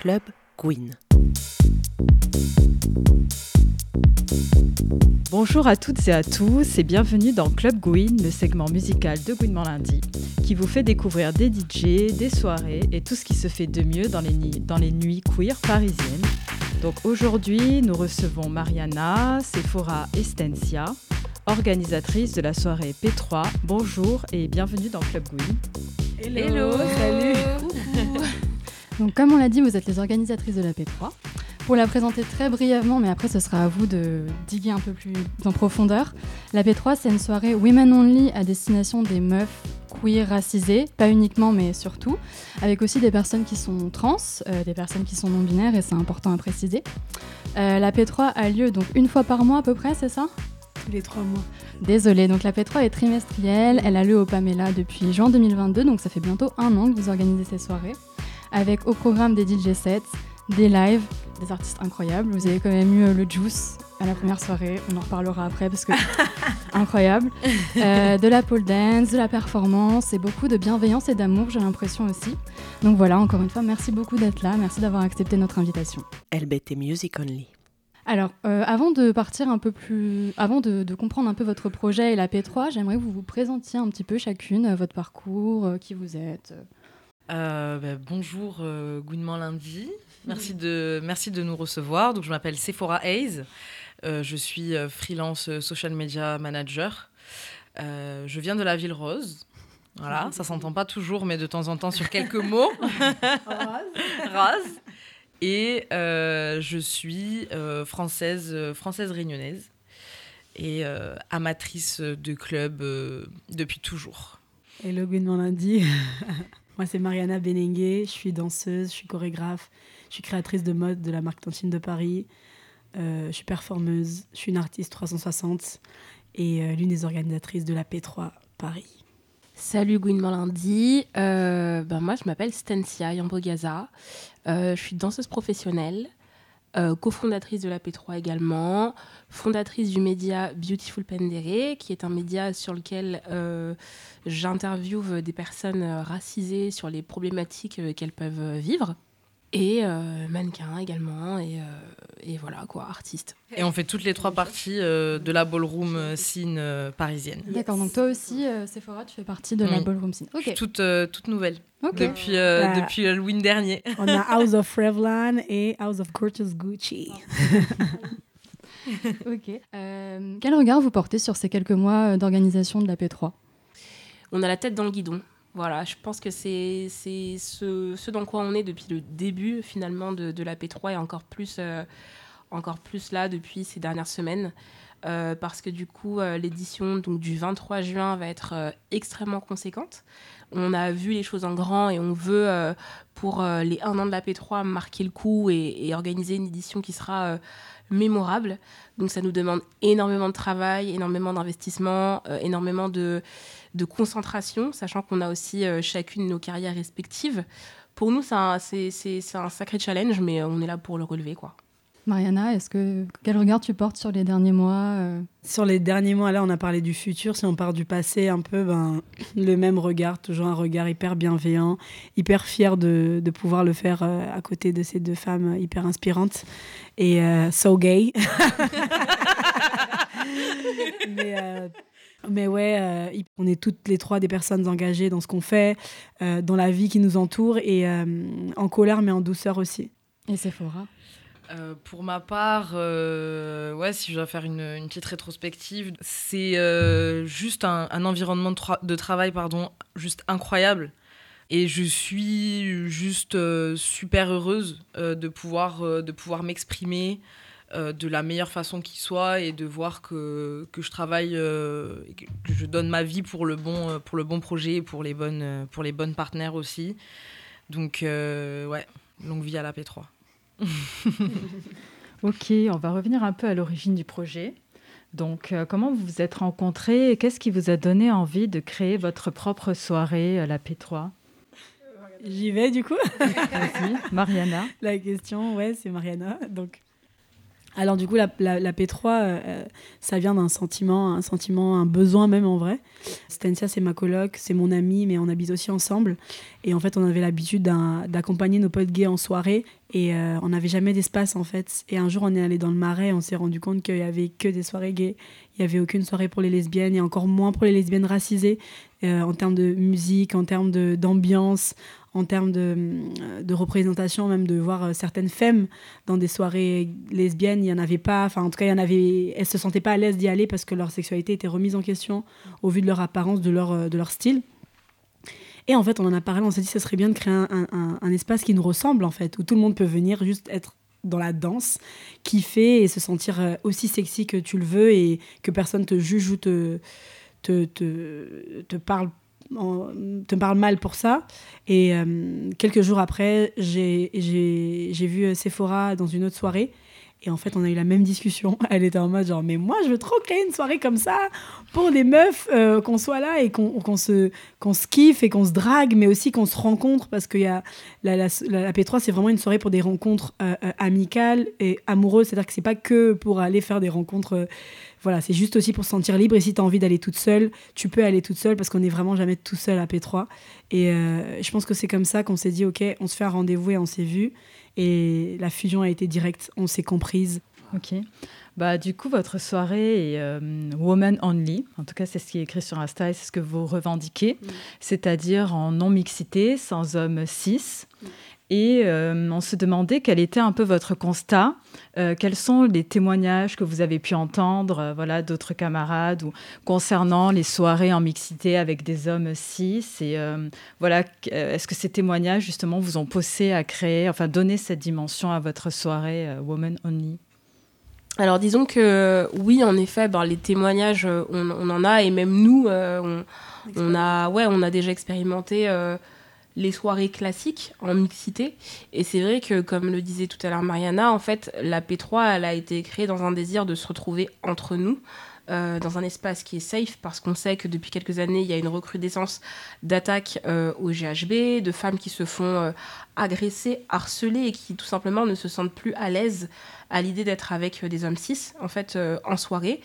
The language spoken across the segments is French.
Club Gwyn. Bonjour à toutes et à tous et bienvenue dans Club Gwyn, le segment musical de Gwyn Lundi, qui vous fait découvrir des DJ, des soirées et tout ce qui se fait de mieux dans les, dans les nuits queer parisiennes. Donc aujourd'hui, nous recevons Mariana Sephora Estencia, organisatrice de la soirée P3. Bonjour et bienvenue dans Club Gwyn. Hello, salut. Donc comme on l'a dit, vous êtes les organisatrices de la P3. Pour la présenter très brièvement, mais après ce sera à vous de diguer un peu plus en profondeur. La P3, c'est une soirée women only à destination des meufs queer racisées, pas uniquement mais surtout, avec aussi des personnes qui sont trans, euh, des personnes qui sont non binaires et c'est important à préciser. Euh, la P3 a lieu donc une fois par mois à peu près, c'est ça? Tous les trois mois. Désolée, donc la P3 est trimestrielle, elle a lieu au Pamela depuis juin 2022, donc ça fait bientôt un an que vous organisez ces soirées, avec au programme des DJ sets, des lives, des artistes incroyables. Vous avez quand même eu euh, le Juice à la première soirée, on en reparlera après parce que incroyable. Euh, de la pole dance, de la performance et beaucoup de bienveillance et d'amour, j'ai l'impression aussi. Donc voilà, encore une fois, merci beaucoup d'être là, merci d'avoir accepté notre invitation. LBT Music Only. Alors, euh, avant de partir un peu plus, avant de, comprendre un peu votre projet et la P3, j'aimerais que vous vous présentiez un petit peu chacune votre parcours, qui vous êtes. Ben, bonjour, euh, lundi. Merci de, merci de nous recevoir. Donc, je m'appelle Sephora Hayes. Euh, je suis euh, freelance euh, social media manager. je viens de la ville rose. Voilà, ça s'entend pas toujours, mais de temps en temps sur quelques mots. rose. Et je suis française, française réunionnaise et amatrice de club depuis toujours. Hello, good lundi. Moi, c'est Mariana Benengue. Je suis danseuse, je suis chorégraphe, je suis créatrice de mode de la marque Tantine de Paris. Euh, je suis performeuse, je suis une artiste 360 et euh, l'une des organisatrices de la P3 Paris. Salut Gwyn Lundi, euh, ben moi je m'appelle Stencia Yambogaza, je suis danseuse professionnelle, cofondatrice de la P3 également, fondatrice du média Beautiful Pendere, qui est un média sur lequel j'interviewe des personnes racisées sur les problématiques qu'elles peuvent vivre. Et euh, mannequin également et, euh, et, voilà quoi artiste. Et on fait toutes les trois parties euh, de la ballroom scene parisienne. D'accord donc toi aussi Sephora tu fais partie de la ballroom scene. Toute nouvelle depuis bah, depuis Halloween dernier. on a House of Revlon et House of Gorgeous Gucci. Ok. Quel regard vous portez sur ces quelques mois d'organisation de la P3 on a la tête dans le guidon. Voilà, je pense que c'est ce, ce dans quoi on est depuis le début finalement de, de la P3 et encore plus, euh, encore plus là depuis ces dernières semaines. Euh, parce que du coup, euh, l'édition du 23 juin va être extrêmement conséquente. On a vu les choses en grand et on veut, pour les un an de la P3, marquer le coup et, organiser une édition qui sera mémorable. Donc ça nous demande énormément de travail, énormément d'investissement, énormément de concentration, sachant qu'on a aussi euh, chacune nos carrières respectives. Pour nous, c'est un, un, sacré challenge, mais euh, on est là pour le relever. quoi. Mariana, est-ce que quel regard tu portes sur les derniers mois euh Sur les derniers mois, là, on a parlé du futur. Si on part du passé, un peu, ben, le même regard, toujours un regard hyper bienveillant, hyper fier de, de pouvoir le faire à côté de ces deux femmes hyper inspirantes et so gay. Mais mais ouais, euh, on est toutes les trois des personnes engagées dans ce qu'on fait, euh, dans la vie qui nous entoure et euh, en colère mais en douceur aussi. Et Sephora? Pour ma part, ouais, si je dois faire une, petite rétrospective, c'est juste un, environnement de, travail pardon, juste incroyable. Et je suis juste super heureuse de pouvoir, de pouvoir m'exprimer, euh, de la meilleure façon qui soit et de voir que, que je travaille, euh, que je donne ma vie pour le bon, euh, pour le bon projet et pour les bonnes, pour les bonnes partenaires aussi. Donc, ouais, longue vie à la P3. ok, on va revenir un peu à l'origine du projet. Donc, comment vous vous êtes rencontrés et qu'est-ce qui vous a donné envie de créer votre propre soirée, la P3 J'y vais du coup. Mariana. La question, ouais, c'est Mariana. Donc, Alors du coup, la, P3, euh, ça vient d'un sentiment, un sentiment, un besoin même en vrai. Stencia, c'est ma coloc, c'est mon amie, mais on habite aussi ensemble. Et en fait, on avait l'habitude d'accompagner nos potes gays en soirée. Et euh, on n'avait jamais d'espace en fait. Et un jour, on est allé dans le marais, on s'est rendu compte qu'il y avait que des soirées gays. Il n'y avait aucune soirée pour les lesbiennes et encore moins pour les lesbiennes racisées euh, en termes de musique, en termes d'ambiance, en termes de, euh, de, représentation, même de voir euh, certaines femmes dans des soirées lesbiennes, il n'y en avait pas. Enfin, en tout cas, il y en avait, elles ne se sentaient pas à l'aise d'y aller parce que leur sexualité était remise en question au vu de leur apparence, de leur, de leur style. Et en fait, on en a parlé, on s'est dit que ce serait bien de créer un, un, un, espace qui nous ressemble, en fait, où tout le monde peut venir juste être dans la danse, kiffer et se sentir aussi sexy que tu le veux et que personne te juge ou te, te, te, te parle te parle mal pour ça. Et euh, quelques jours après, j'ai vu euh, Sephora dans une autre soirée. Et en fait, on a eu la même discussion. Elle était en mode genre, mais moi, je veux trop créer une soirée comme ça pour des meufs, euh, qu'on soit là et qu'on se, qu'on se kiffe et qu'on se drague, mais aussi qu'on se rencontre parce que y a la, la, la, P3, c'est vraiment une soirée pour des rencontres amicales et amoureuses. C'est-à-dire que c'est pas que pour aller faire des rencontres voilà, c'est juste aussi pour se sentir libre. Et si tu as envie d'aller toute seule, tu peux aller toute seule parce qu'on n'est vraiment jamais tout seul à P3. Et euh, je pense que c'est comme ça qu'on s'est dit, OK, on se fait un rendez-vous et on s'est vu. Et la fusion a été directe, on s'est comprise. OK. Bah, du coup, votre soirée est euh, woman only. En tout cas, c'est ce qui est écrit sur Insta et c'est ce que vous revendiquez. Mm. C'est-à-dire en non-mixité, sans hommes cis. Mm. Et euh, on se demandait quel était un peu votre constat, euh, quels sont les témoignages que vous avez pu entendre euh, voilà, d'autres camarades ou concernant les soirées en mixité avec des hommes cis. Et voilà, est-ce que ces témoignages justement vous ont poussé à créer, enfin donner cette dimension à votre soirée Woman Only? Alors disons que oui, en effet, ben, les témoignages, on, en a et même nous, on, on, a, ouais, on a déjà expérimenté les soirées classiques en mixité. Et c'est vrai que, comme le disait tout à l'heure Mariana, en fait, la P3, elle a été créée dans un désir de se retrouver entre nous. Euh, dans un espace qui est safe parce qu'on sait que depuis quelques années, il y a une recrudescence d'attaques euh, au GHB, de femmes qui se font euh, agresser, harceler et qui tout simplement ne se sentent plus à l'aise à l'idée d'être avec des hommes cis en fait en soirée.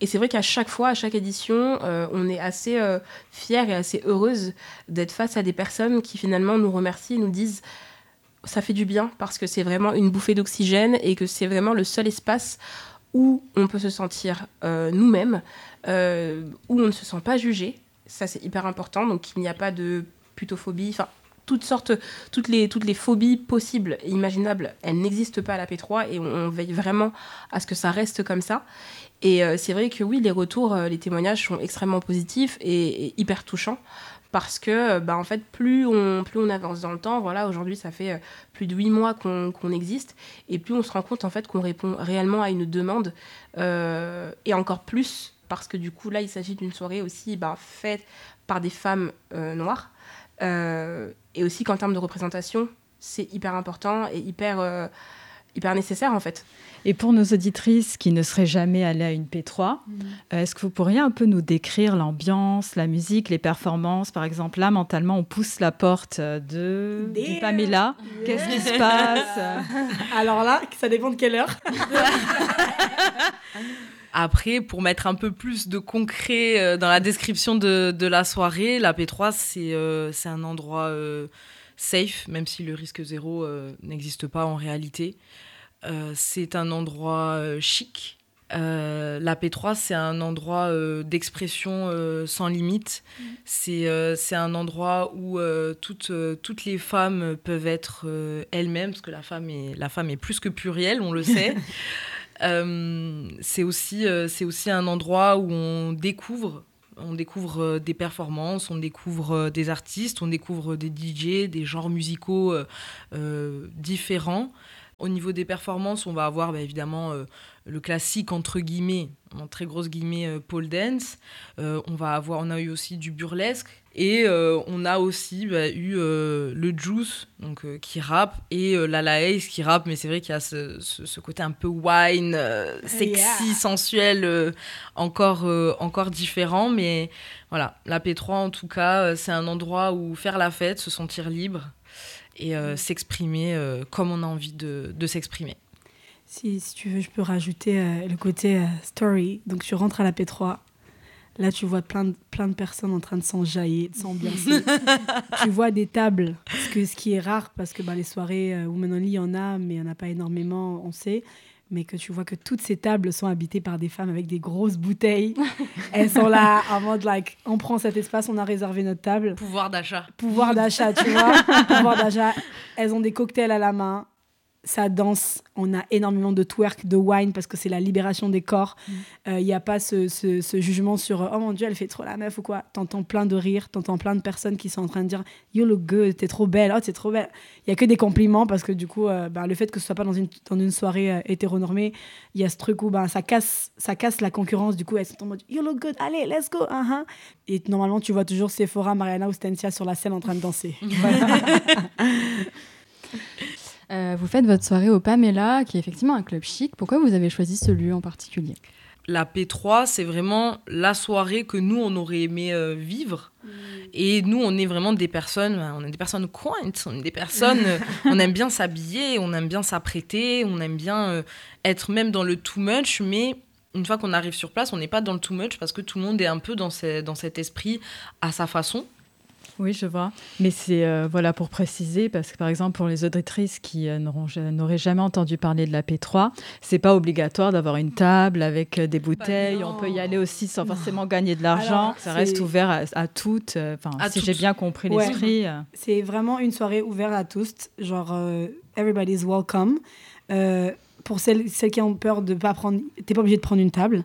Et c'est vrai qu'à chaque fois, à chaque édition, euh, on est assez euh, fière et assez heureuse d'être face à des personnes qui finalement nous remercient et nous disent ça fait du bien parce que c'est vraiment une bouffée d'oxygène et que c'est vraiment le seul espace où on peut se sentir euh, nous-mêmes, où on ne se sent pas jugé. Ça, c'est hyper important. Donc, il n'y a pas de putophobie. Toutes sortes, toutes les, toutes les phobies possibles et imaginables, elles n'existent pas à la P3 et on, veille vraiment à ce que ça reste comme ça. Et euh, c'est vrai que oui, les retours, euh, les témoignages sont extrêmement positifs et, hyper touchants parce que euh, bah, en fait plus on, plus on avance dans le temps, voilà, aujourd'hui ça fait plus de huit mois qu'on existe, et plus on se rend compte en fait qu'on répond réellement à une demande, et encore plus parce que du coup là il s'agit d'une soirée aussi bah, faite par des femmes noires, et aussi qu'en termes de représentation, c'est hyper important et hyper, hyper nécessaire en fait. Et pour nos auditrices qui ne seraient jamais allées à une P3, mm. euh, est-ce que vous pourriez un peu nous décrire l'ambiance, la musique, les performances? Par exemple, là, mentalement, on pousse la porte de, Pamela. Qu'est-ce qui se passe? Alors là, ça dépend de quelle heure. Après, pour mettre un peu plus de concret euh, dans la description de, de la soirée, la P3, c'est euh, c'est un endroit safe, même si le risque zéro n'existe pas en réalité. Euh, c'est un endroit euh, chic. Euh, la P3, c'est un endroit d'expression sans limite. Mm. C'est un endroit où toutes, toutes les femmes peuvent être elles-mêmes, parce que la femme, est, la femme est plus que plurielle, on le sait. c'est aussi, c'est aussi un endroit où on découvre découvre des performances, on découvre des artistes, on découvre des DJ, des genres musicaux différents. Au niveau des performances, on va avoir bah, évidemment euh, le classique entre guillemets, en très grosses guillemets, euh, pole dance. Euh, on va avoir, on a eu aussi du burlesque et on a aussi bah, eu le Juice donc qui rappe et la La Ace qui rappe, mais c'est vrai qu'il y a ce, côté un peu wine, sexy, sensuel, encore encore différent. Mais voilà, la P3 en tout cas, c'est un endroit où faire la fête, se sentir libre et euh, s'exprimer euh, comme on a envie de, s'exprimer. Si, si tu veux, je peux rajouter euh, le côté story. Donc, tu rentres à la P3. Là, tu vois plein de, plein de personnes en train de s'enjailler, de s'ambiancer. tu vois des tables, ce, que, ce qui est rare parce que bah, les soirées Women Only, il y en a, mais il n'y en a pas énormément, on sait. Mais que tu vois que toutes ces tables sont habitées par des femmes avec des grosses bouteilles. Elles sont là en mode, like, on prend cet espace, on a réservé notre table. Pouvoir d'achat. Pouvoir d'achat, tu vois. Pouvoir d'achat. Elles ont des cocktails à la main ça danse, on a énormément de twerk, de wine, parce que c'est la libération des corps. Il Mm. n'y a pas ce, ce- ce jugement sur oh mon dieu, elle fait trop la meuf ou quoi. T'entends plein de rires, t'entends plein de personnes qui sont en train de dire you look good, t'es trop belle, oh t'es trop belle. Il y a que des compliments parce que du coup, euh, bah, le fait que ce soit pas dans une, dans une soirée euh, hétéronormée, il y a ce truc où bah, ça, casse, ça casse la concurrence. Du coup, elles sont en mode you look good, allez, let's go. hein, hein. Et normalement, tu vois toujours Sephora, Mariana ou Stensia sur la scène en train de danser. Euh, vous faites votre soirée au Pamela, qui est effectivement un club chic. Pourquoi vous avez choisi ce lieu en particulier? La P3, c'est vraiment la soirée que nous, on aurait aimé euh, vivre. Et nous, on est vraiment des personnes, euh, on est des personnes quaint, on est des personnes, euh, on aime bien s'habiller, on aime bien s'apprêter, on aime bien euh, être même dans le too much, mais une fois qu'on arrive sur place, on n'est pas dans le too much parce que tout le monde est un peu dans, ce- dans cet esprit à sa façon. Oui, je vois. Mais c'est euh, voilà pour préciser parce que par exemple pour les auditrices qui euh, n'auraient jamais entendu parler de la P3, c'est pas obligatoire d'avoir une table avec euh, des bouteilles. On peut y aller aussi sans forcément gagner de l'argent. Ça reste ouvert à, à toutes. euh, Enfin, si j'ai bien compris Ouais. l'esprit. C'est vraiment une soirée ouverte à tous, genre euh, everybody's welcome. Euh, pour celles, celles qui ont peur de pas prendre, t'es pas obligé de prendre une table.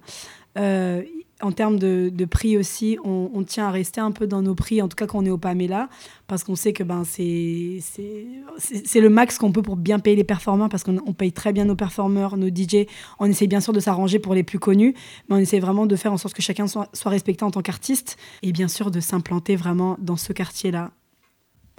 En termes de, prix aussi, on, tient à rester un peu dans nos prix, en tout cas quand on est au Pamela, parce qu'on sait que ben, c'est le max qu'on peut pour bien payer les performeurs, parce qu'on on paye très bien nos performeurs, nos DJ. On essaie bien sûr de s'arranger pour les plus connus, mais on essaie vraiment de faire en sorte que chacun soit, soit respecté en tant qu'artiste, et bien sûr de s'implanter vraiment dans ce quartier-là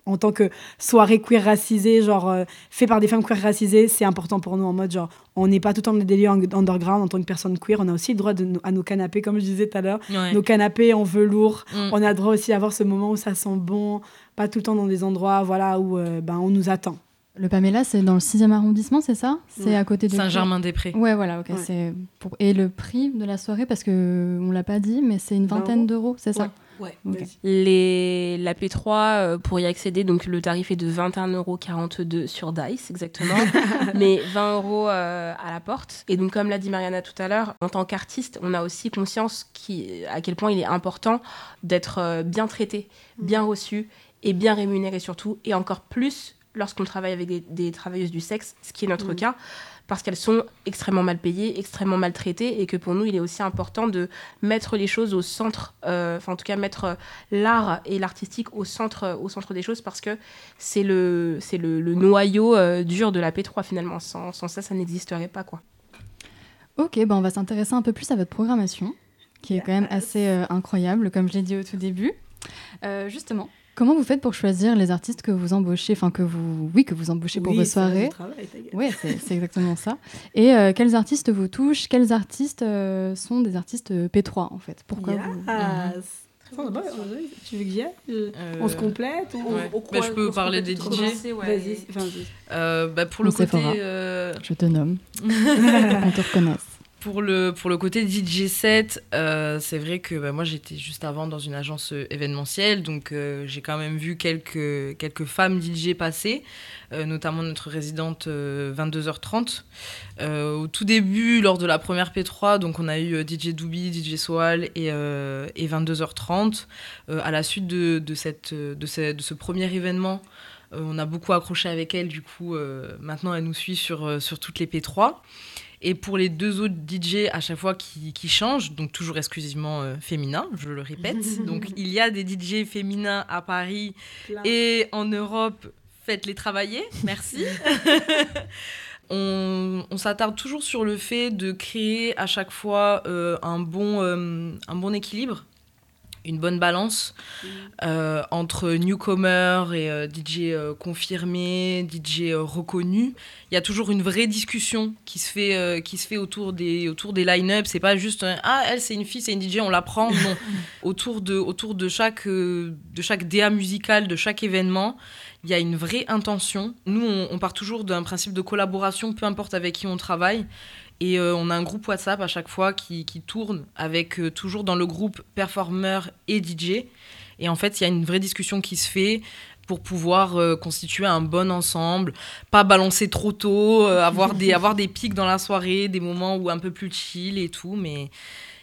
en tant que soirée queer racisée, genre euh, fait par des femmes queer racisées, c'est important pour nous en mode genre on n'est pas tout le temps dans des lieux un- underground en tant que personne queer, on a aussi le droit de, à nos canapés, comme je disais tout à l'heure, Ouais. nos canapés en velours, Mm. on a le droit aussi d'avoir ce moment où ça sent bon, pas tout le temps dans des endroits voilà où euh, ben, on nous attend. Le Pamela, c'est dans le 6e arrondissement, c'est ça? C'est Ouais. à côté de Saint-Germain-des-Prés. Ouais, voilà, ok. Ouais. c'est pour- Et le prix de la soirée, parce que on l'a pas dit, mais c'est une 20 vingtaine d'euros, c'est ça? Ouais. Les, la P3, euh, pour y accéder, donc le tarif est de 21,42€ sur Dice, exactement, mais 20 euros euh, à la porte. Et donc, comme l'a dit Mariana tout à l'heure, en tant qu'artiste, on a aussi conscience qui, à quel point il est important d'être euh, bien traité, bien reçu et bien rémunéré surtout, et encore plus lorsqu'on travaille avec des, des travailleuses du sexe, ce qui est notre Mm. cas, parce qu'elles sont extrêmement mal payées, extrêmement maltraitées, et que pour nous, il est aussi important de mettre les choses au centre, euh, enfin en tout cas mettre euh, l'art et l'artistique au centre, au centre des choses, parce que c'est le, c'est le, le noyau euh, dur de la P3 finalement. Sans, sans ça, ça n'existerait pas quoi. Ok, ben on va s'intéresser un peu plus à votre programmation, qui est quand même assez euh, incroyable, comme je l'ai dit au tout début. Euh, justement, comment vous faites pour choisir les artistes que vous embauchez, enfin que vous, oui, que vous embauchez pour Oui, vos soirées? travail. Oui, c'est exactement ça. Et euh, quels artistes vous touchent? Quels artistes euh, sont des artistes euh, P3 en fait? Pourquoi vous... Yes. Bah, euh, Tu veux que j'y aille? Euh, On se complète ou- ouais. On- on Bah, je peux parler des DJ. commencer, ouais. Vas-y. Euh, bah, pour On le côté. Sephora. euh, Je te nomme, on te reconnaisse. Pour le, pour le côté DJ set, euh, c'est vrai que bah, moi j'étais juste avant dans une agence euh, événementielle, donc euh, j'ai quand même vu quelques, quelques femmes DJ passer, euh, notamment notre résidente euh, 22h30. Euh, au tout début, lors de la première P3, donc on a eu DJ Doubi, DJ Soal et, et 22h30. Euh, à la suite de, de, cette, de, ce, de ce premier événement, on a beaucoup accroché avec elle, du coup maintenant elle nous suit sur, sur toutes les P3. Et pour les deux autres DJ, à chaque fois qui, qui changent, donc toujours exclusivement euh, féminins, je le répète. donc il y a des DJ féminins à Paris et en Europe, faites-les travailler, merci. on on s'attarde toujours sur le fait de créer à chaque fois euh, un, bon, euh, un bon équilibre, une bonne balance euh, entre newcomer et euh, DJ euh, confirmé, DJ euh, reconnu. Il y a toujours une vraie discussion qui se fait, qui se fait autour des, autour des line-up. C'est pas juste un, ah elle c'est une fille, c'est une DJ, on la prend. Non, autour de, autour de chaque, de chaque DA musical, de chaque événement, il y a une vraie intention. Nous, on, on part toujours d'un principe de collaboration, peu importe avec qui on travaille. Et euh, on a un groupe WhatsApp à chaque fois qui, qui tourne avec euh, toujours dans le groupe performeur et DJ. Et en fait, il y a une vraie discussion qui se fait pour pouvoir euh, constituer un bon ensemble, pas balancer trop tôt, avoir, des, avoir des pics dans la soirée, des moments où un peu plus chill et tout. Mais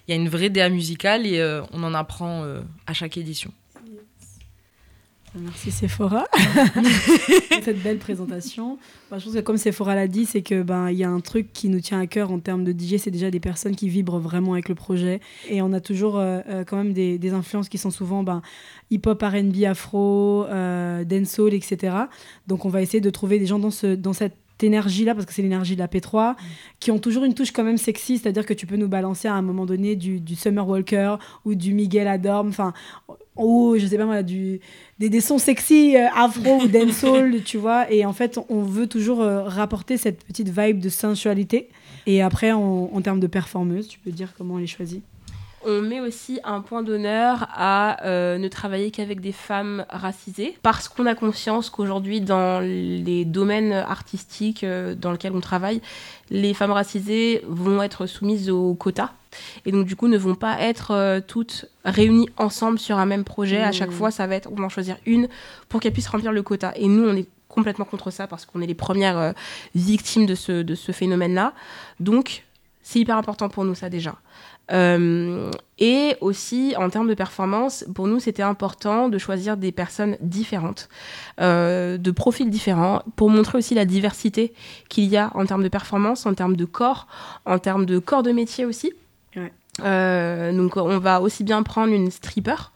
il y a une vraie DA musicale et on en apprend à chaque édition. Merci Sephora pour cette belle présentation. Bah, je pense que comme Sephora l'a dit, c'est que ben il y a un truc qui nous tient à cœur en termes de DJ, c'est déjà des personnes qui vibrent vraiment avec le projet. Et on a toujours euh, euh, quand même des, des influences qui sont souvent ben, hip-hop, R&B, afro, euh, dancehall, etc. Donc on va essayer de trouver des gens dans, ce, dans cette énergie-là, parce que c'est l'énergie de la P3, qui ont toujours une touche quand même sexy, c'est-à-dire que tu peux nous balancer à un moment donné du, du Summer Walker ou du Miguel Adorm, enfin, ou je sais pas moi, du, des, des sons sexy euh, afro ou dancehall, tu vois, et en fait, on veut toujours euh, rapporter cette petite vibe de sensualité. Et après, en, en termes de performeuse, tu peux dire comment elle est choisie On met aussi un point d'honneur à euh, ne travailler qu'avec des femmes racisées parce qu'on a conscience qu'aujourd'hui, dans les domaines artistiques euh, dans lesquels on travaille, les femmes racisées vont être soumises aux quotas et donc du coup ne vont pas être euh, toutes réunies ensemble sur un même projet. À chaque Mmh. fois, ça va être on va en choisir une pour qu'elle puisse remplir le quota. Et nous, on est complètement contre ça parce qu'on est les premières euh, victimes de ce, de ce phénomène-là. Donc, c'est hyper important pour nous, ça déjà. Euh, et aussi, en termes de performance, pour nous, c'était important de choisir des personnes différentes, euh, de profils différents, pour montrer aussi la diversité qu'il y a en termes de performance, en termes de corps, en termes de corps de métier aussi. Ouais. Euh, donc, on va aussi bien prendre une stripper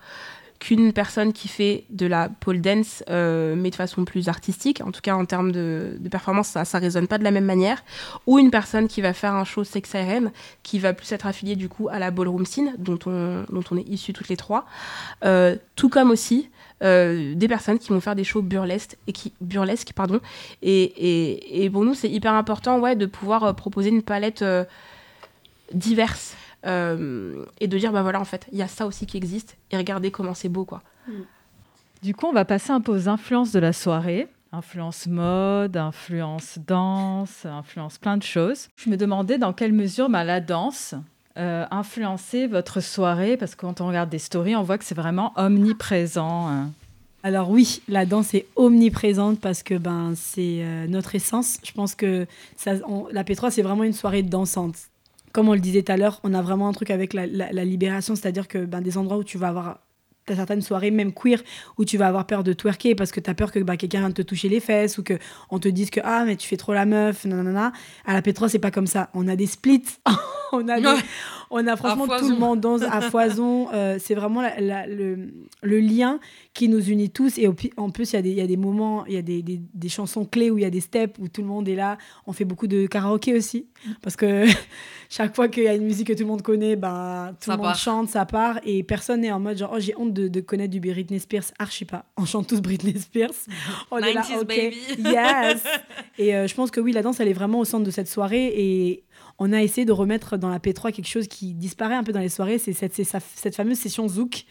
qu'une personne qui fait de la pole dance, euh, mais de façon plus artistique. En tout cas, en termes de, performance, ça ne résonne pas de la même manière. Ou une personne qui va faire un show sex siren, qui va plus être affiliée du coup à la ballroom scene, dont on, dont on est issus toutes les trois. Euh, tout comme aussi euh, des personnes qui vont faire des shows burlesques et qui burlesques pardon et, et, et pour nous c'est hyper important ouais de pouvoir proposer une palette diverse euh, et de dire bah voilà en fait il y a ça aussi qui existe et regardez comment c'est beau quoi Du coup, on va passer un peu aux influences de la soirée. Influence mode, influence danse, influence plein de choses. Je me demandais dans quelle mesure bah, la danse euh, influençait votre soirée, parce que quand on regarde des stories, on voit que c'est vraiment omniprésent. hein. Alors oui, la danse est omniprésente parce que ben c'est euh, notre essence. Je pense que ça, on- la P3 c'est vraiment une soirée dansante. Comme on le disait tout à l'heure, on a vraiment un truc avec la, libération, c'est-à-dire que ben, des endroits où tu vas avoir T'as certaines soirées, même queer, où tu vas avoir peur de twerker parce que tu as peur que bah, quelqu'un vienne te toucher les fesses ou que on te dise que ah mais tu fais trop la meuf, nanana. À la P3, c'est pas comme ça. On a des splits, on a des-. On a franchement tout le monde danse à foison. Euh, c'est vraiment la- la- le, le lien qui nous unit tous. Et en plus, il y a des- il y, a des moments, il y a des, des- des chansons clés où il y a des steps, où tout le monde est là. On fait beaucoup de karaoké aussi. Parce que chaque fois qu'il y a une musique que tout le monde connaît, bah, tout Ça le monde part. chante, ça part. Et personne n'est en mode genre, oh, j'ai honte de, de connaître du Britney Spears. Archi pas. On chante tous Britney Spears. On est là, 90s ok, baby. Yes. Et euh, je pense que oui, la danse, elle est vraiment au centre de cette soirée. Et on a essayé de remettre dans la P3 quelque chose qui disparaît un peu dans les soirées. C'est cette, fameuse session Zouk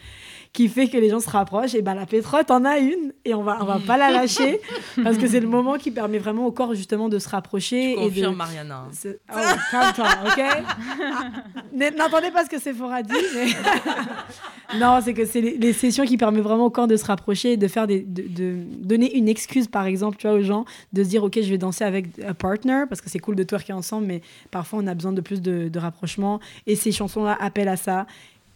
qui fait que les gens se rapprochent. Et ben la P3, t'en as une. Et on va, on va pas la lâcher parce que c'est le moment qui permet vraiment au corps justement de se rapprocher. et de... Confirme Mariana. C'est- Oh, calme-toi, ok? N'entendez pas ce que Sephora dit, mais... non, c'est que c'est les, les sessions qui permettent vraiment au corps de se rapprocher et de, faire des, de, de donner une excuse, par exemple, tu vois, aux gens, de se dire, ok, je vais danser avec un partner, parce que c'est cool de twerker ensemble, mais parfois on a besoin de plus de, de rapprochement, et ces chansons-là appellent à ça.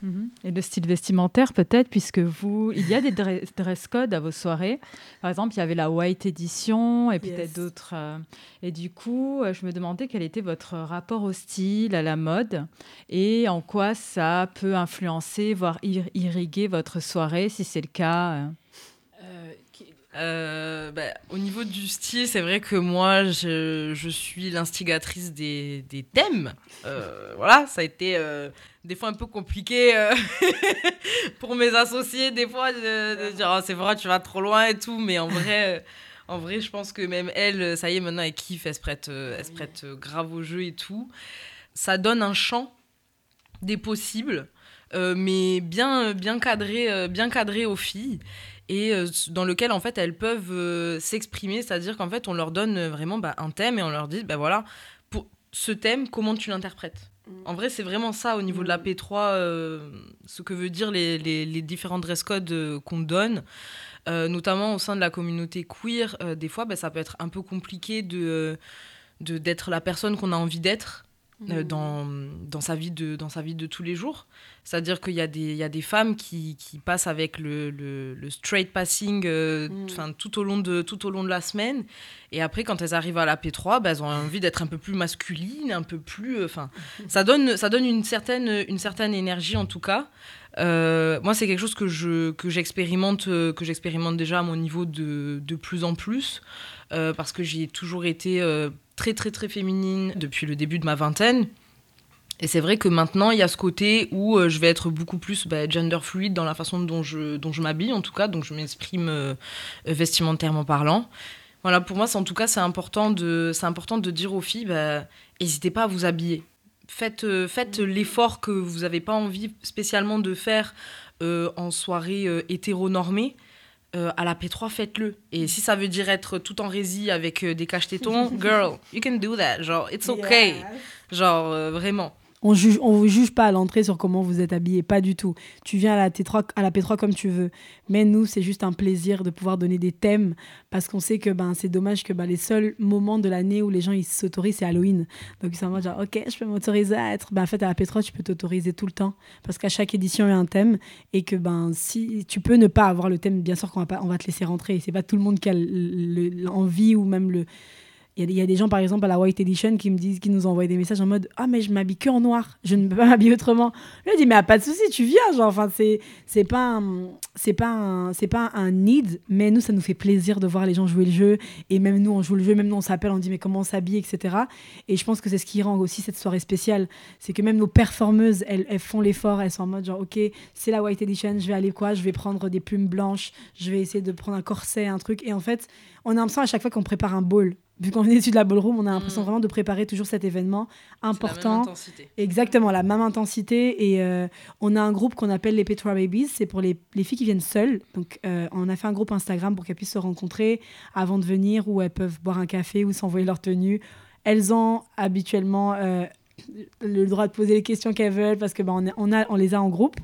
Mhm. Et le style vestimentaire, peut-être, puisque vous, il y a des dre- dress codes à vos soirées. Par exemple, il y avait la White Edition et peut-être Yes. d'autres. euh, Et du coup, euh, je me demandais quel était votre rapport au style, à la mode, et en quoi ça peut influencer, voire ir- irriguer votre soirée, si c'est le cas. Euh. Bah, au niveau du style, c'est vrai que moi, je, suis l'instigatrice des, thèmes. Euh, voilà, ça a été euh, des fois un peu compliqué pour mes associés, des fois, de, dire Ah, c'est vrai, tu vas trop loin et tout. Mais en vrai, en vrai, je pense que même elle, ça y est, maintenant, elle kiffe, elle se prête, elle se prête grave au jeu et tout. Ça donne un champ des possibles, mais bien, bien, cadré, bien cadré aux filles. Et euh, dans lequel en fait elles peuvent euh, s'exprimer, c'est-à-dire qu'en fait on leur donne euh, vraiment bah, un thème et on leur dit bah voilà pour ce thème comment tu l'interprètes? En vrai c'est vraiment ça au niveau de la P3 euh, ce que veut dire les, les, les différents dress codes euh, qu'on donne. Euh, notamment au sein de la communauté queer, des fois bah, ça peut être un peu compliqué de de- d'être la personne qu'on a envie d'être euh, dans, dans, sa vie de, dans sa vie de tous les jours. C'est-à-dire qu'il y, a des- il y a des femmes qui, qui passent avec le, le, le straight passing euh, enfin, tout, au long de, tout au long de la semaine. Et après, quand elles arrivent à la P3, bah, elles ont envie d'être un peu plus masculines, un peu plus... euh, Enfin, ça donne, ça donne une, certaine, une certaine énergie, en tout cas. Euh, moi, c'est quelque chose que je que j'expérimente que j'expérimente déjà à mon niveau de, de plus en plus euh, parce que j'ai toujours été euh, très très très féminine depuis le début de ma vingtaine. Et c'est vrai que maintenant, il y a ce côté où euh, je vais être beaucoup plus bah, gender fluide dans la façon dont je, dont je m'habille, en tout cas, dont je m'exprime euh, vestimentairement parlant. Voilà, pour moi, en tout cas, c'est important, de, important de dire aux filles, bah, n'hésitez pas à vous habiller. Faites, euh, faites l'effort que vous n'avez pas envie spécialement de faire en soirée hétéronormée. Euh, à la P3, faites-le. Et si ça veut dire être tout en rési avec euh, des caches-tétons, girl, you can do that. Genre, it's okay. Genre, euh, vraiment. On juge, vous juge pas à l'entrée sur comment vous êtes habillé, pas du tout. Tu viens à la, T3, à la P3 comme tu veux. Mais nous, c'est juste un plaisir de pouvoir donner des thèmes parce qu'on sait que ben, c'est dommage que ben, les seuls moments de l'année où les gens ils s'autorisent, c'est Halloween. Donc ils sont en mode genre, ok, je peux m'autoriser à être. Ben, en fait, à la P3, tu peux t'autoriser tout le temps parce qu'à chaque édition, il y a un thème et que ben, si tu peux ne pas avoir le thème, bien sûr qu'on va, pas, on va te laisser rentrer. C'est pas tout le monde qui a le- le- l'envie ou même le. Il y, a des- gens, par exemple, à la White Edition qui me disent, qui nous envoient des messages en mode Ah, mais je m'habille que en noir, je ne peux pas m'habiller autrement. Je dis, mais ah, pas de souci, tu viens. Genre, enfin, c'est, c'est pas, c'est, pas c'est pas un need, mais nous, ça nous fait plaisir de voir les gens jouer le jeu. Et même nous, on joue le jeu, même nous, on s'appelle, on dit, mais comment on s'habille, etc. Et je pense que c'est ce qui rend aussi cette soirée spéciale. C'est que même nos performeuses, elles, elles font l'effort, elles sont en mode, genre, OK, c'est la White Edition, je vais aller quoi Je vais prendre des plumes blanches, je vais essayer de prendre un corset, un truc. Et en fait, on a l'impression à chaque fois qu'on prépare un ball. Vu qu'on est issu de la ballroom, on a l'impression Mm. vraiment de préparer toujours cet événement C'est la même important. intensité. Exactement, la même intensité. Et euh, on a un groupe qu'on appelle les Petra Babies. C'est pour les, les filles qui viennent seules. Donc, euh, on a fait un groupe Instagram pour qu'elles puissent se rencontrer avant de venir, où elles peuvent boire un café ou s'envoyer leur tenue. Elles ont habituellement euh, le droit de poser les questions qu'elles veulent parce que ben, on, est- on, a, on les a en groupe.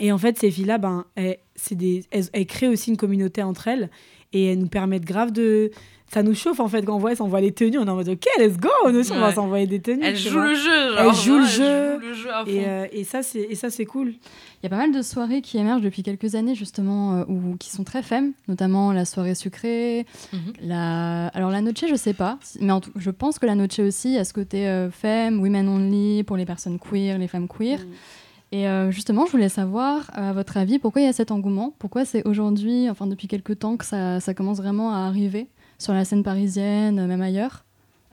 Et en fait, ces filles-là, ben, elles, c'est des, elles, elles créent aussi une communauté entre elles et elles nous permettent grave de. Ça nous chauffe en fait quand on voit, on voit les tenues, on est en mode ok, let's go, nous aussi on va Ouais. s'envoyer des tenues. Elle joue le jeu. Genre, Elle joue le ouais, jeu. joue le jeu à fond. Et, euh, et ça, c'est et ça, c'est cool. Il y a pas mal de soirées qui émergent depuis quelques années justement euh, ou qui sont très femmes, notamment la soirée sucrée, Mhm. la alors la noche je sais pas, mais en tout- je pense que la noche aussi a ce côté euh, femme, women only pour les personnes queer, les femmes queer. Et euh, justement, je voulais savoir, euh, à votre avis, pourquoi il y a cet engouement? Pourquoi c'est aujourd'hui, enfin depuis quelques temps, que ça, ça commence vraiment à arriver sur la scène parisienne, euh, même ailleurs?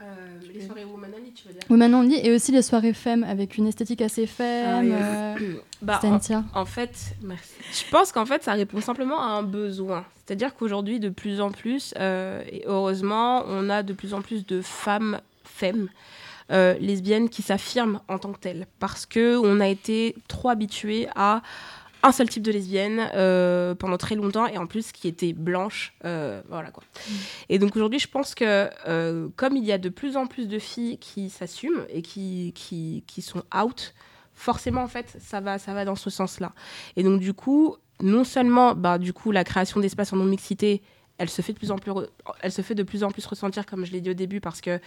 Euh, les soirées Woman Only, tu veux dire? Only et aussi les soirées femmes avec une esthétique assez femme. Ah, euh, Bah, en, en fait, merci. Je pense qu'en fait, ça répond simplement à un besoin. C'est-à-dire qu'aujourd'hui, de plus en plus, euh, et heureusement, on a de plus en plus de femmes, femmes, euh, lesbiennes qui s'affirment en tant que telles. Parce qu'on a été trop habitués à un seul type de lesbienne euh, pendant très longtemps et en plus qui était blanche. euh, voilà quoi. Et donc aujourd'hui, je pense que euh, comme il y a de plus en plus de filles qui s'assument et qui, qui, qui sont out, forcément en fait ça va ça va dans ce sens-là. Et donc du coup, non seulement bah du coup la création d'espaces en non mixité, elle se fait de plus en plus re- elle se fait de plus en plus ressentir comme je l'ai dit au début parce que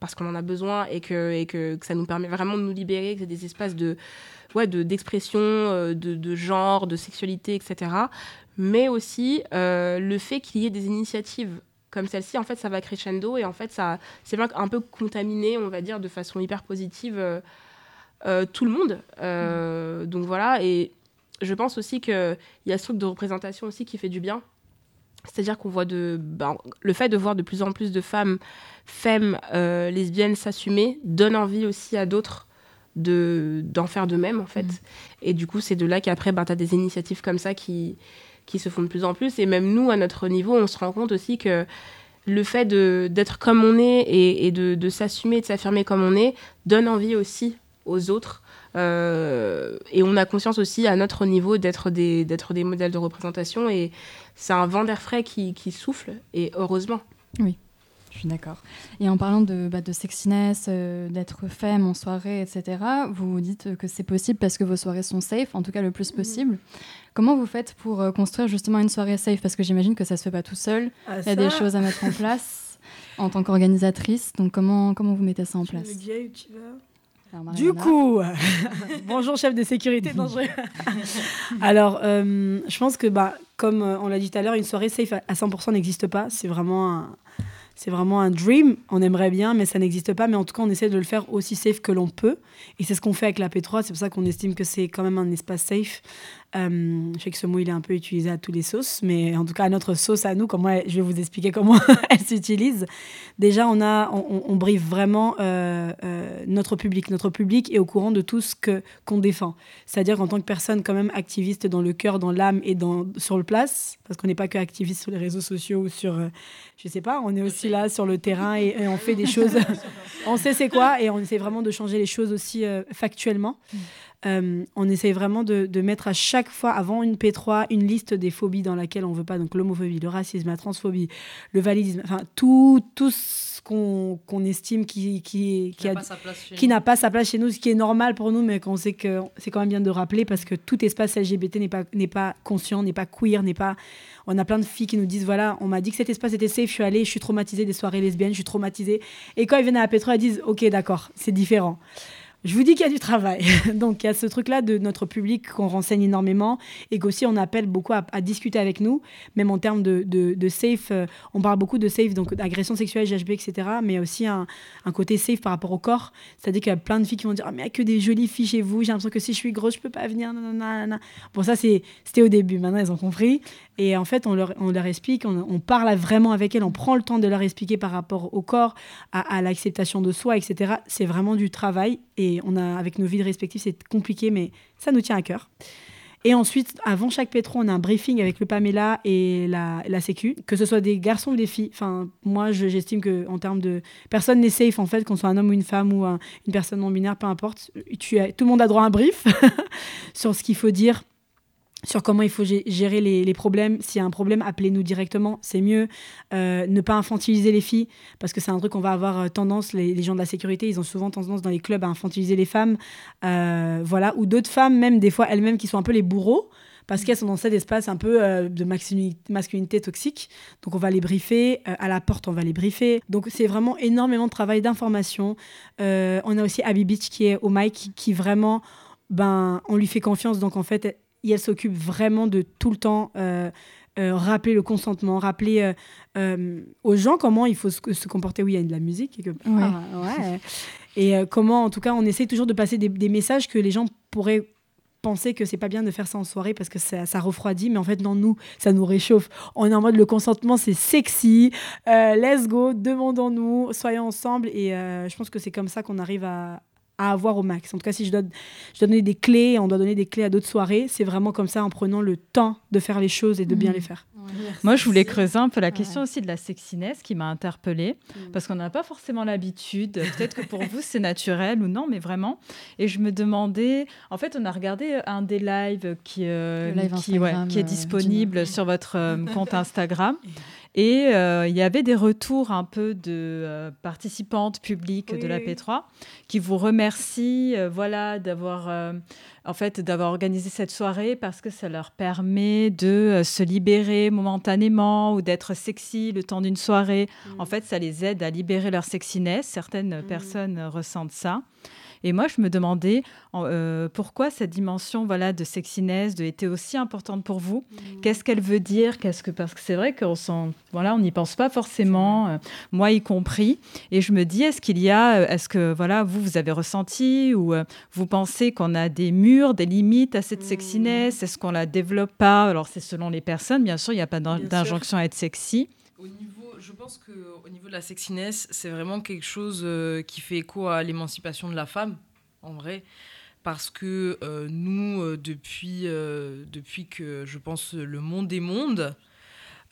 parce qu'on en a besoin et que et que, que ça nous permet vraiment de nous libérer, que c'est des espaces de ouais de d'expression, euh, de, de genre, de sexualité, etc. Mais aussi euh, le fait qu'il y ait des initiatives comme celle-ci, en fait, ça va crescendo et en fait, ça, c'est un peu contaminé, on va dire, de façon hyper positive euh, euh, tout le monde. Euh, Donc voilà, et je pense aussi qu'il y a ce truc de représentation aussi qui fait du bien. C'est-à-dire qu'on voit de, ben, le fait de voir de plus en plus de femmes, femmes euh, lesbiennes s'assumer donne envie aussi à d'autres de d'en faire de même en fait. Mhm. Et du coup, c'est de là qu'après, ben, tu as des initiatives comme ça qui, qui se font de plus en plus. Et même nous, à notre niveau, on se rend compte aussi que le fait d'être comme on est et, et de, de s'assumer et de s'affirmer comme on est donne envie aussi aux autres et on a conscience aussi à notre niveau d'être des, d'être des modèles de représentation. Et c'est un vent d'air frais qui, qui souffle, et heureusement. Oui. Je suis d'accord. Et en parlant de, bah, de sexiness, euh, d'être femme en soirée, etc., vous dites que c'est possible parce que vos soirées sont safe, en tout cas le plus possible. Comment vous faites pour euh, construire justement une soirée safe? Parce que j'imagine que ça se fait pas tout seul. Ah, Il y a des choses à mettre en place en tant qu'organisatrice. Donc comment, comment vous mettez ça en place? Alors, Du coup, bonjour chef de sécurité. Je- Alors, euh, je pense que, bah, comme euh, on l'a dit tout à l'heure, une soirée safe à à 100% n'existe pas. C'est vraiment un, c'est vraiment un dream. On aimerait bien, mais ça n'existe pas. Mais en tout cas, on essaie de le faire aussi safe que l'on peut. Et c'est ce qu'on fait avec la P3. C'est pour ça qu'on estime que c'est quand même un espace safe. Euh, je sais que ce mot, il est un peu utilisé à tous les sauces, mais en tout cas, à notre sauce à nous, comment elle- je vais vous expliquer comment elle s'utilise. Déjà, on, a, on, on- briefe vraiment euh, euh, notre public. Notre public est au courant de tout ce que, qu'on défend. C'est-à-dire qu'en tant que personne quand même activiste dans le cœur, dans l'âme et dans, sur le place, parce qu'on n'est pas que activiste sur les réseaux sociaux ou sur, je sais pas, on est aussi là sur le terrain et, et on fait des choses, on sait c'est quoi et on essaie vraiment de changer les choses aussi factuellement. Euh, on essaie vraiment de, de mettre à chaque fois, avant une P3, une liste des phobies dans laquelle on veut pas, donc l'homophobie, le racisme, la transphobie, le validisme, enfin tout, tout ce qu'on estime qui, qui, n'a pas sa place chez nous. n'a pas sa place chez nous, ce qui est normal pour nous, mais qu'on sait que c'est quand même bien de rappeler parce que tout espace LGBT n'est pas, pas conscient, n'est pas queer, n'est pas. On a plein de filles qui nous disent voilà, on m'a dit que cet espace était safe, je suis allée, je suis traumatisée des soirées lesbiennes, je suis traumatisée. Et quand ils viennent à la Pétro, elles disent ok, d'accord, c'est différent. Je vous dis qu'il y a du travail. Donc il y a ce truc-là de notre public qu'on renseigne énormément et qu'aussi on appelle beaucoup à, discuter avec nous, même en termes de, safe. euh, on parle beaucoup de safe, donc d'agression sexuelle, GHB, etc. Mais aussi un, côté safe par rapport au corps. C'est-à-dire qu'il y a plein de filles qui vont dire Ah, mais il y a que des jolies filles chez vous, j'ai l'impression que si je suis grosse, je peux pas venir. Bon, ça, c'était au début. Maintenant, elles ont compris. Et en fait, on leur, explique, on, on parle vraiment avec elles, on prend le temps de leur expliquer par rapport au corps, à, à l'acceptation de soi, etc. C'est vraiment du travail. Et on a, avec nos vies respectives, c'est compliqué, mais ça nous tient à cœur. Et ensuite, avant chaque pétro, on a un briefing avec le Pamela et la, la Sécu, que ce soit des garçons ou des filles. Enfin, moi, je- j'estime que en termes de personne n'est safe en fait, qu'on soit un homme ou une femme ou un- une personne non binaire, peu importe. Tu tout le monde a droit à un brief sur ce qu'il faut dire, sur comment il faut gé- gérer les, problèmes. S'il y a un problème, appelez-nous directement, c'est mieux. Euh, ne pas infantiliser les filles, parce que c'est un truc qu'on va avoir euh, tendance, les, gens de la sécurité, ils ont souvent tendance dans les clubs à infantiliser les femmes. Euh, voilà, ou d'autres femmes, même des fois elles-mêmes, qui sont un peu les bourreaux. Parce qu'elles sont dans cet espace un peu de masculinité toxique. Donc on va les briefer. à la porte, on va les briefer. Donc c'est vraiment énormément de travail d'information. On a aussi Abby Beach qui est au mic, qui vraiment, ben, on lui fait confiance. Donc en fait, elle, elle s'occupe vraiment de tout le temps euh, euh, rappeler le consentement, rappeler euh, aux gens comment il faut se, se comporter. Oui, il y a de la musique. quelque part, ouais. Et comment, en tout cas, on essaie toujours de passer des, des messages que les gens pourraient penser que c'est pas bien de faire ça en soirée parce que ça, ça refroidit, mais en fait, non, nous, ça nous réchauffe. On est en mode le consentement, c'est sexy. Euh, let's go, demandons-nous, soyons ensemble. Et euh, je pense que c'est comme ça qu'on arrive à, à avoir au max. En tout cas, si je dois, je dois donner des clés, on doit donner des clés à d'autres soirées, c'est vraiment comme ça en prenant le temps de faire les choses et de bien Mhm. les faire. Moi, je voulais creuser un peu la Ouais. question aussi de la sexiness qui m'a interpellée, Mm. parce qu'on n'a pas forcément l'habitude. Peut-être que pour vous, c'est naturel ou non, mais vraiment. Et je me demandais, en fait, on a regardé un des lives qui, euh, Le live qui, ouais, Instagram, qui est euh, disponible sur votre euh, compte Instagram. Et euh, il y avait des retours un peu de euh, participantes publiques Oui, de la oui. P3 qui vous remercient euh, voilà, d'avoir en fait, d'avoir organisé cette soirée parce que ça leur permet de euh, se libérer momentanément ou d'être sexy le temps d'une soirée. En fait, ça les aide à libérer leur sexiness. Certaines Mhm. personnes ressentent ça. Et moi, je me demandais euh, pourquoi cette dimension voilà, de sexiness de, était aussi importante pour vous? Qu'est-ce qu'elle veut dire? Qu'est-ce que Parce que c'est vrai qu'on s'en- voilà, on n'y pense pas forcément, euh, moi y compris. Et je me dis, est-ce qu'il y a, euh, est-ce que voilà, vous, vous avez ressenti ou euh, vous pensez qu'on a des murs, des limites à cette sexiness? Est-ce qu'on la développe pas? Alors, c'est selon les personnes, bien sûr, il n'y a pas d'injonction à être sexy. Au niveau, je pense que au niveau de la sexiness, c'est vraiment quelque chose euh, qui fait écho à l'émancipation de la femme, en vrai. Parce que euh, nous, euh, depuis, depuis que je pense le monde est monde,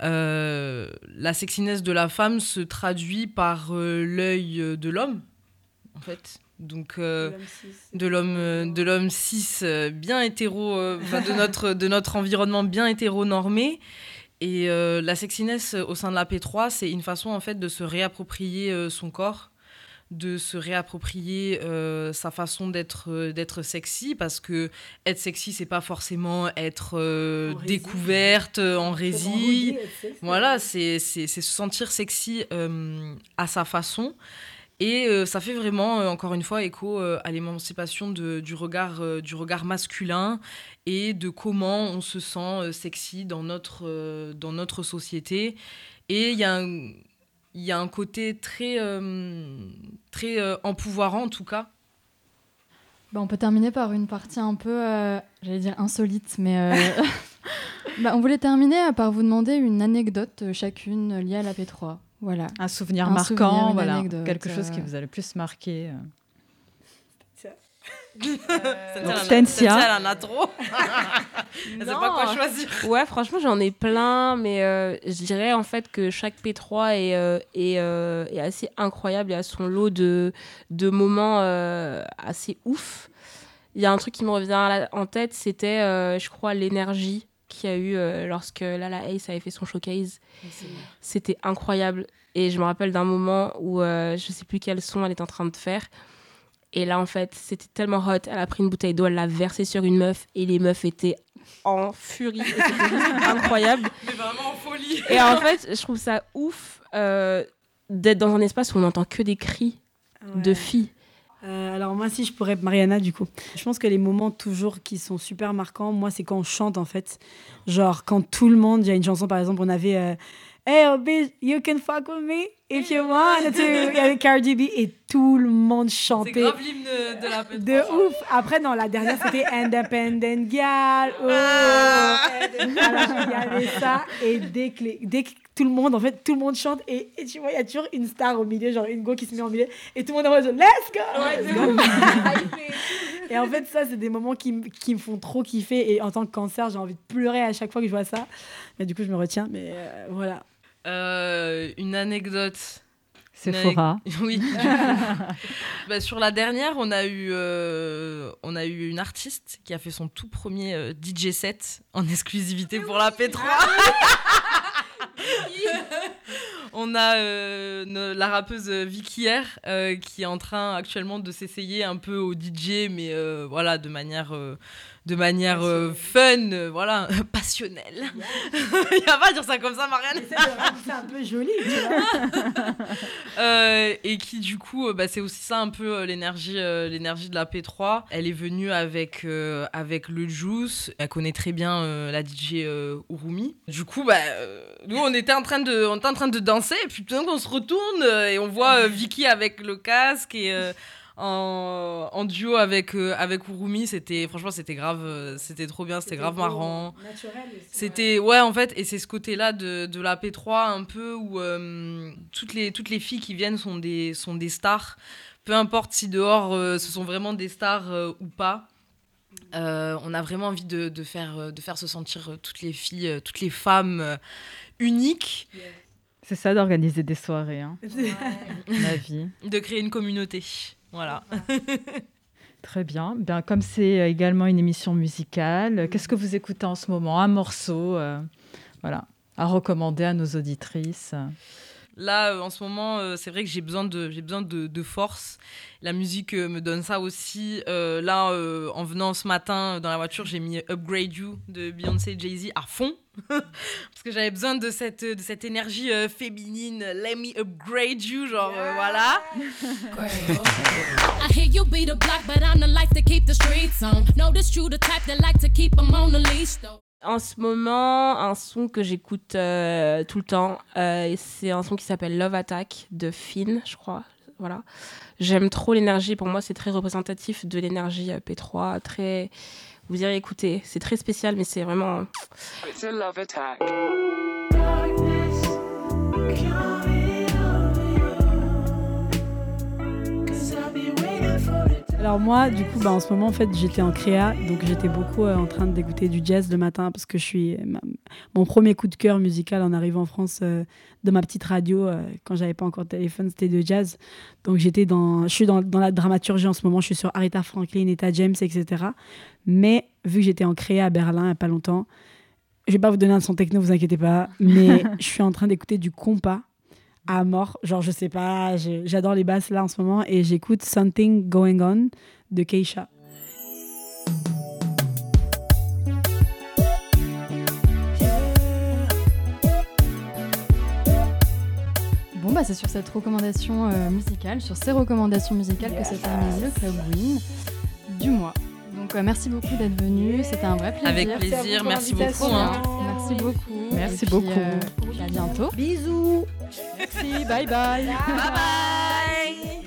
la sexiness de la femme se traduit par l'œil de l'homme, en fait. donc de l'homme de l'homme cis bien hétéro de notre de notre environnement bien hétéronormé et la sexiness au sein de la P3 c'est une façon en fait de se réapproprier son corps de se réapproprier sa façon d'être d'être sexy parce que être sexy c'est pas forcément être découverte en résille voilà c'est c'est se sentir sexy à sa façon et euh, ça fait vraiment, euh, encore une fois, écho euh, à l'émancipation du, regard, du regard masculin et de comment on se sent sexy dans notre, dans notre société. Et il y, a un, y a un côté très, très empouvoirant, en tout cas. Bah, on peut terminer par une partie un peu, j'allais dire insolite, mais bah, on voulait terminer par vous demander une anecdote chacune liée à la P3. Voilà. Un souvenir marquant, voilà. quelque chose qui vous a le plus marqué. Tensia. Elle en a trop. elle sait pas quoi choisir. Ouais, franchement, j'en ai plein, mais euh, je dirais en fait que chaque P3 est, euh, est, euh, est, assez incroyable et a son lot de, de moments assez ouf. Il y a un truc qui me revient en tête, c'était, je crois, l'énergie qu'il y a eu euh, lorsque Lala Ace avait fait son showcase. C'était incroyable. Et je me rappelle d'un moment où euh, je sais plus quel son elle était en train de faire. Et là, en fait, c'était tellement hot. Elle a pris une bouteille d'eau, elle l'a versée sur une meuf et les meufs étaient en furie. C'était incroyable. Mais vraiment en folie. Et en fait, je trouve ça ouf euh, d'être dans un espace où on n'entend que des cris de filles. Euh, alors moi si je pourrais Mariana du coup. Je pense que les moments toujours qui sont super marquants, moi c'est quand on chante en fait. Genre quand tout le monde, il y a une chanson par exemple, on avait euh, Hey oh bitch, you can fuck with me if you want to. Il y avait Cardi B et tout le monde chantait. C'est grave l'hymne de, la P3. De ouf. Après non, la dernière c'était Independent Gal. Oh. Ah. Alors il y avait ça et dès que, dès que tout le monde, en fait, tout le monde chante et, tu vois, il y a toujours une star au milieu, genre une go qui se met au milieu et tout le monde est en mode Let's go! et en fait, ça, c'est des moments qui, qui, me font trop kiffer et en tant que cancer, j'ai envie de pleurer à chaque fois que je vois ça. Mais du coup, je me retiens, mais euh, voilà. Euh, une anecdote. Sephora. Oui. bah, sur la dernière, on a, eu, euh, on a eu une artiste qui a fait son tout premier DJ set en exclusivité pour la P3. On a euh, la rappeuse Vicky R euh, qui est en train actuellement de s'essayer un peu au DJ, mais euh, voilà, de manière de manière euh, fun, euh, voilà, passionnelle. Il n'y a pas à dire ça comme ça, Marianne. C'est un peu joli, tu vois. Euh, et qui, du coup, bah, c'est aussi ça un peu l'énergie l'énergie de la P3. Elle est venue avec, avec le Juice. Elle connaît très bien la DJ Urumi. Du coup, bah, nous, on était, en train de, on était en train de danser. Et puis, tout d'un coup, on se retourne et on voit Vicky avec le casque et en, en duo avec, euh, avec Urumi. C'était, franchement, c'était grave, euh, c'était trop bien, c'était grave marrant. C'était, ouais, en fait, et c'est ce côté-là de, de, la P3 un peu où euh, toutes, les, toutes les filles qui viennent sont des, sont des stars. Peu importe si dehors ce sont vraiment des stars ou pas. on a vraiment envie de, de, faire, de faire se sentir toutes les filles, toutes les femmes uniques. C'est ça d'organiser des soirées, hein. la vie. De créer une communauté. Voilà. Très bien. comme c'est euh, également une émission musicale, mm. qu'est-ce que vous écoutez en ce moment? Un morceau euh, voilà, à recommander à nos auditrices? Là, euh, en ce moment, c'est vrai que j'ai besoin, de, force. La musique me donne ça aussi. là, en venant ce matin dans la voiture, j'ai mis Upgrade You de Beyoncé Jay-Z à fond. Parce que j'avais besoin de cette, de énergie euh, féminine. Let me upgrade you, genre euh, voilà. I hear you be the block, but I'm the life to keep the streets you the type that like to keep them on the leash though. En ce moment, un son que j'écoute euh, tout le temps, euh, c'est un son qui s'appelle Love Attack de Finn, je crois. Voilà. J'aime trop l'énergie. Pour moi, c'est très représentatif de l'énergie P3, très vous irez écouter. C'est très spécial, mais c'est vraiment. Alors moi, du coup, bah, en ce moment, en fait, j'étais en créa, donc j'étais beaucoup euh, en train d'écouter du jazz le matin parce que je suis ma- mon premier coup de cœur musical en arrivant en France euh, de ma petite radio euh, quand j'avais pas encore de téléphone, c'était de jazz. Donc j'étais dans, je suis dans, dans la dramaturgie en ce moment, je suis sur Aretha Franklin, Etta James, etc. Mais vu que j'étais en créa à Berlin il y a pas longtemps, je vais pas vous donner un son techno, vous inquiétez pas, mais je suis en train d'écouter du compas à mort. Genre, je sais pas, j'adore les basses là en ce moment et j'écoute Something Going On de Keisha. Bon, bah, c'est sur cette recommandation euh, musicale, sur ces recommandations musicales que se termine le Club Win du mois. Donc, euh, merci beaucoup d'être venu. C'était un vrai plaisir. Avec plaisir, merci beaucoup. hein. Merci beaucoup. Merci beaucoup. Euh, à bientôt. Bisous. Merci. bye bye. Bye bye.